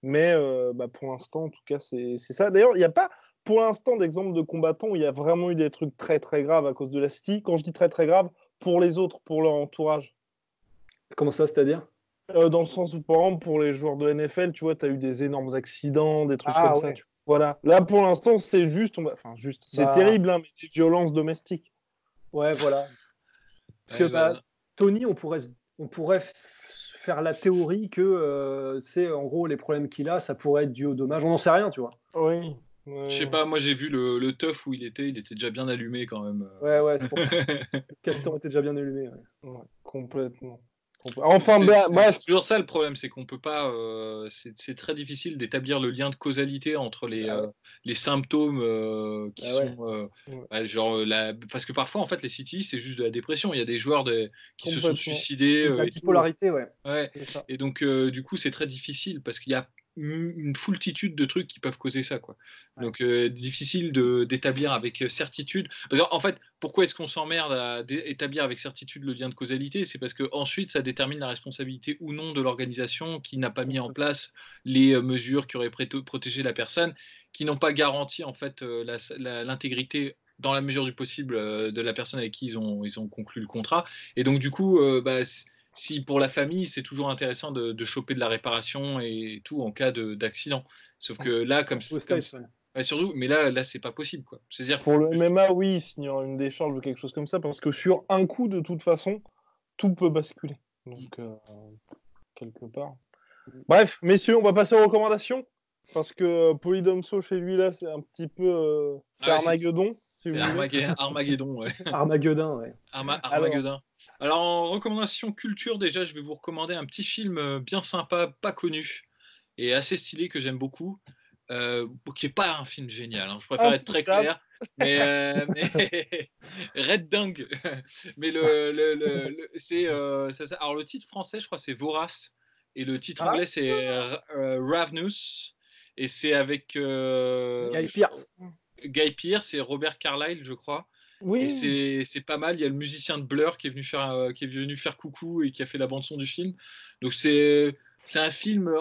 Mais euh, bah, pour l'instant, en tout cas, c'est ça. D'ailleurs, il n'y a pas pour l'instant d'exemple de combattants où il y a vraiment eu des trucs très très graves à cause de la City. Quand je dis très très grave, pour les autres, pour leur entourage. Comment ça, c'est-à-dire? Euh, Dans le sens où, par exemple, pour les joueurs de NFL, tu vois, tu as eu des énormes accidents, des trucs ah, comme ça. Voilà. Là, pour l'instant, c'est juste, enfin, juste, c'est bah. terrible, hein, mais c'est violence domestique. Ouais, voilà. Parce que bah, bah, Tony, on pourrait, on pourrait faire la théorie que euh, c'est en gros les problèmes qu'il a, ça pourrait être dû au dommage. On n'en sait rien, tu vois. Oui. Je sais pas, moi j'ai vu le, le teuf où il était, il était déjà bien allumé quand même. Ouais, ouais, c'est pour ça. Castor était déjà bien allumé. ouais complètement. Enfin, c'est toujours ça le problème, c'est qu'on peut pas. Euh, c'est très difficile d'établir le lien de causalité entre les, ah euh, les symptômes euh, qui ah sont bah, genre la, parce que parfois en fait les CTI c'est juste de la dépression. Il y a des joueurs de, qui se sont suicidés. La bipolarité, ouais. ouais. Et donc du coup c'est très difficile parce qu'il y a une foultitude de trucs qui peuvent causer ça. Quoi. Donc, euh, difficile d'établir avec euh, certitude. en fait, pourquoi est-ce qu'on s'emmerde à établir avec certitude le lien de causalité? C'est parce que ensuite, ça détermine la responsabilité ou non de l'organisation qui n'a pas mis en place les euh, mesures qui auraient protégé la personne, qui n'ont pas garanti en fait l'intégrité dans la mesure du possible de la personne avec qui ils ont, ils ont conclu le contrat. Et donc, du coup, bah, si pour la famille, c'est toujours intéressant de, de, choper de la réparation et tout en cas d'accident. Sauf que là, comme, comme surtout, mais là, là, c'est pas possible, quoi. C'est-à-dire pour le MMA, oui, s'il y aura une décharge ou quelque chose comme ça, parce que sur un coup, de toute façon, tout peut basculer. Donc, euh, quelque part. Bref, messieurs, on va passer aux recommandations. Parce que Polydomso chez lui, là, c'est un petit peu. Euh, c'est ah Armageddon. C'est Armageddon, ouais. Armageddon, ouais. Armageddon. Alors, en recommandation culture, déjà, je vais vous recommander un petit film euh, bien sympa, pas connu et assez stylé que j'aime beaucoup. Euh, qui n'est pas un film génial, hein. je préfère être très clair. Mais, euh, Red Dung. mais le, le, le, c'est alors le titre français, je crois, c'est Vorace et le titre ah. anglais c'est Ravenous et c'est avec Guy Pierce. Guy Pierce et Robert Carlyle, je crois. Oui. c'est pas mal. Il y a le musicien de Blur qui est venu faire, euh, qui est venu faire coucou et qui a fait la bande son du film. Donc c'est un film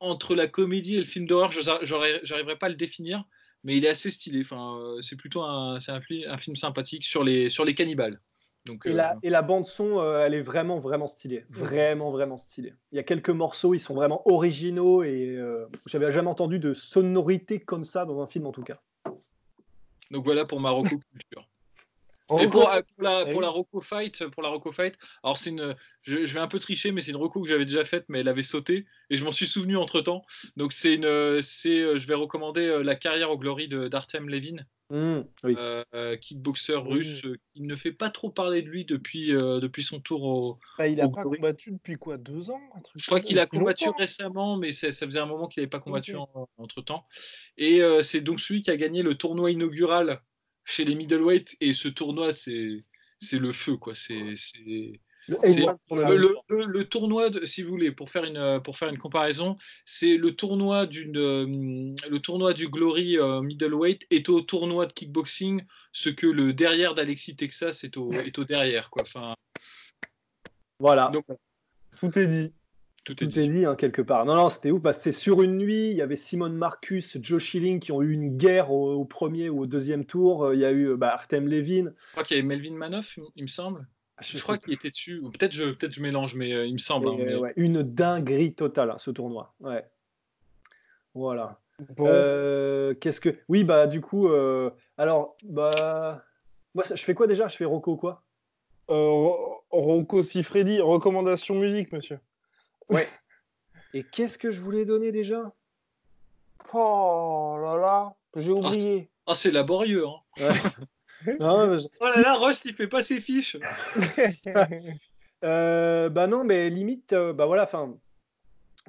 entre la comédie et le film d'horreur. J'arriverai pas à le définir, mais il est assez stylé. Enfin, euh, c'est plutôt un, un, un, film sympathique sur les, sur les cannibales. Donc, et, la, euh, et, la, bande son, elle est vraiment, vraiment stylée. Vraiment, vraiment stylée. Il y a quelques morceaux, ils sont vraiment originaux et j'avais jamais entendu de sonorité comme ça dans un film en tout cas. Donc voilà pour ma culture. Et pour, la, pour la Rocco Fight, pour la Rocco Fight, alors c'est une, je, vais un peu tricher, mais c'est une Rocco que j'avais déjà faite, mais elle avait sauté et je m'en suis souvenu entre temps. Donc c'est une, c'est, euh, je vais recommander euh, la carrière au glory de d'Artem Levin. Mmh, euh, kickboxer russe qui ne fait pas trop parler de lui depuis, depuis son tour au. Bah, il a pas combattu depuis quoi Deux ans Je crois qu'il a combattu récemment, mais ça, faisait un moment qu'il n'avait pas combattu entre temps. Et c'est donc celui qui a gagné le tournoi inaugural chez les middleweight. Et ce tournoi, c'est le feu, quoi. C'est le, tournoi, si vous voulez, pour faire une, pour faire une comparaison, c'est le tournoi d'une, euh, le tournoi du Glory euh, middleweight est au tournoi de kickboxing, ce que le derrière d'Alexis Texas est au, est au derrière, quoi. Enfin, voilà. tout est dit. Tout est dit, hein, quelque part. Non, non, c'était ouf. Bah, c'était sur une nuit. Il y avait Simone Marcus, Joe Schilling qui ont eu une guerre au, premier ou au deuxième tour. Il y a eu bah, Artem Levin. Je crois qu'il y avait Melvin Manoff, il me semble. Je, crois qu'il était dessus. Peut-être je, peut je mélange, mais euh, il me semble. Hein, une dinguerie totale, hein, ce tournoi. Ouais. Voilà. Euh, qu'est-ce que. Oui, bah, du coup. Euh, alors, bah. Moi, je fais quoi déjà? Je fais Rocco quoi? Rocco Sifredi, recommandation musique, monsieur. Ouais. Et qu'est-ce que je voulais donner déjà? Oh là là, j'ai ah, oublié. Ah, c'est laborieux. Hein. Non, mais... Oh là là, Rust, il fait pas ses fiches. euh, bah non, mais limite, euh, bah voilà, enfin,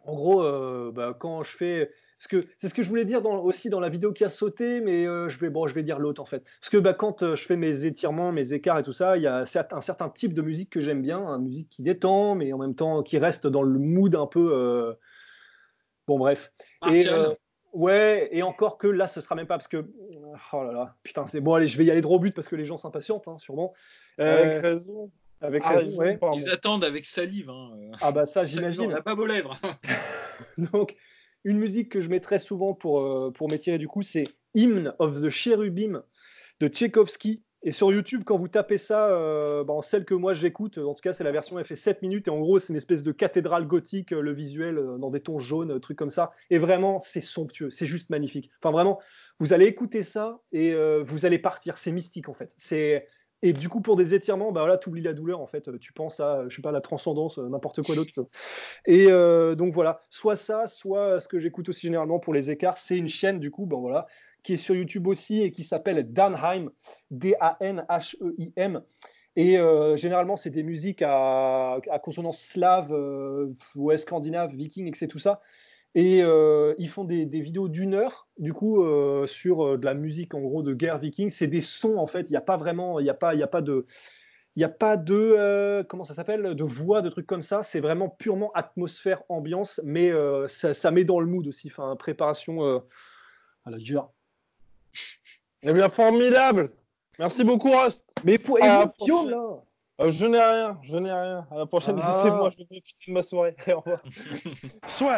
en gros, euh, bah, quand je fais, ce que c'est ce que je voulais dire dans, aussi dans la vidéo qui a sauté, mais euh, je vais bon, je vais dire l'autre en fait, parce que bah, quand je fais mes étirements, mes écarts et tout ça, il y a un certain type de musique que j'aime bien, une musique qui détend, mais en même temps qui reste dans le mood un peu, bon bref. Et, Ouais, et encore que là, ce sera même pas parce que. Oh là là, putain, c'est bon, allez, je vais y aller droit au but parce que les gens s'impatientent, hein, sûrement. avec euh, raison. Avec ah, raison, ouais. Ils attendent avec salive. Hein. Ah bah ça, j'imagine. On n'a pas vos lèvres. Donc, une musique que je mets très souvent pour, euh, pour m'étirer du coup, c'est Hymn of the Cherubim de Tchaïkovski. Et sur YouTube, quand vous tapez ça, euh, bah, celle que moi j'écoute, en tout cas c'est la version, elle fait 7 minutes, et en gros c'est une espèce de cathédrale gothique, euh, le visuel euh, dans des tons jaunes, trucs comme ça. Et vraiment, c'est somptueux, c'est juste magnifique. Enfin vraiment, vous allez écouter ça et vous allez partir, c'est mystique en fait. C'est et du coup, pour des étirements, bah voilà, tu oublies la douleur en fait. Tu penses à, je sais pas, la transcendance, n'importe quoi d'autre. Et donc voilà, soit ça, soit ce que j'écoute aussi généralement pour les écarts, c'est une chaîne du coup, ben voilà, qui est sur YouTube aussi et qui s'appelle Danheim, D-A-N-H-E-I-M. Et euh, généralement, c'est des musiques à, consonance slave, euh, ou scandinave, viking, etc. Tout ça. Et euh, ils font des, vidéos d'une heure, du coup, sur de la musique en gros de guerre viking. C'est des sons en fait. Il n'y a pas vraiment, il n'y a pas, a pas de, il n'y a pas de comment ça s'appelle, de voix, de trucs comme ça. C'est vraiment purement atmosphère, ambiance, mais ça, ça, met dans le mood aussi. Enfin, préparation à la dure. Eh bien, formidable Merci beaucoup, Rust Mais pour là euh, Je n'ai rien, je n'ai rien. À la prochaine, ah. laissez-moi, je vais profiter de ma soirée. au revoir. Soit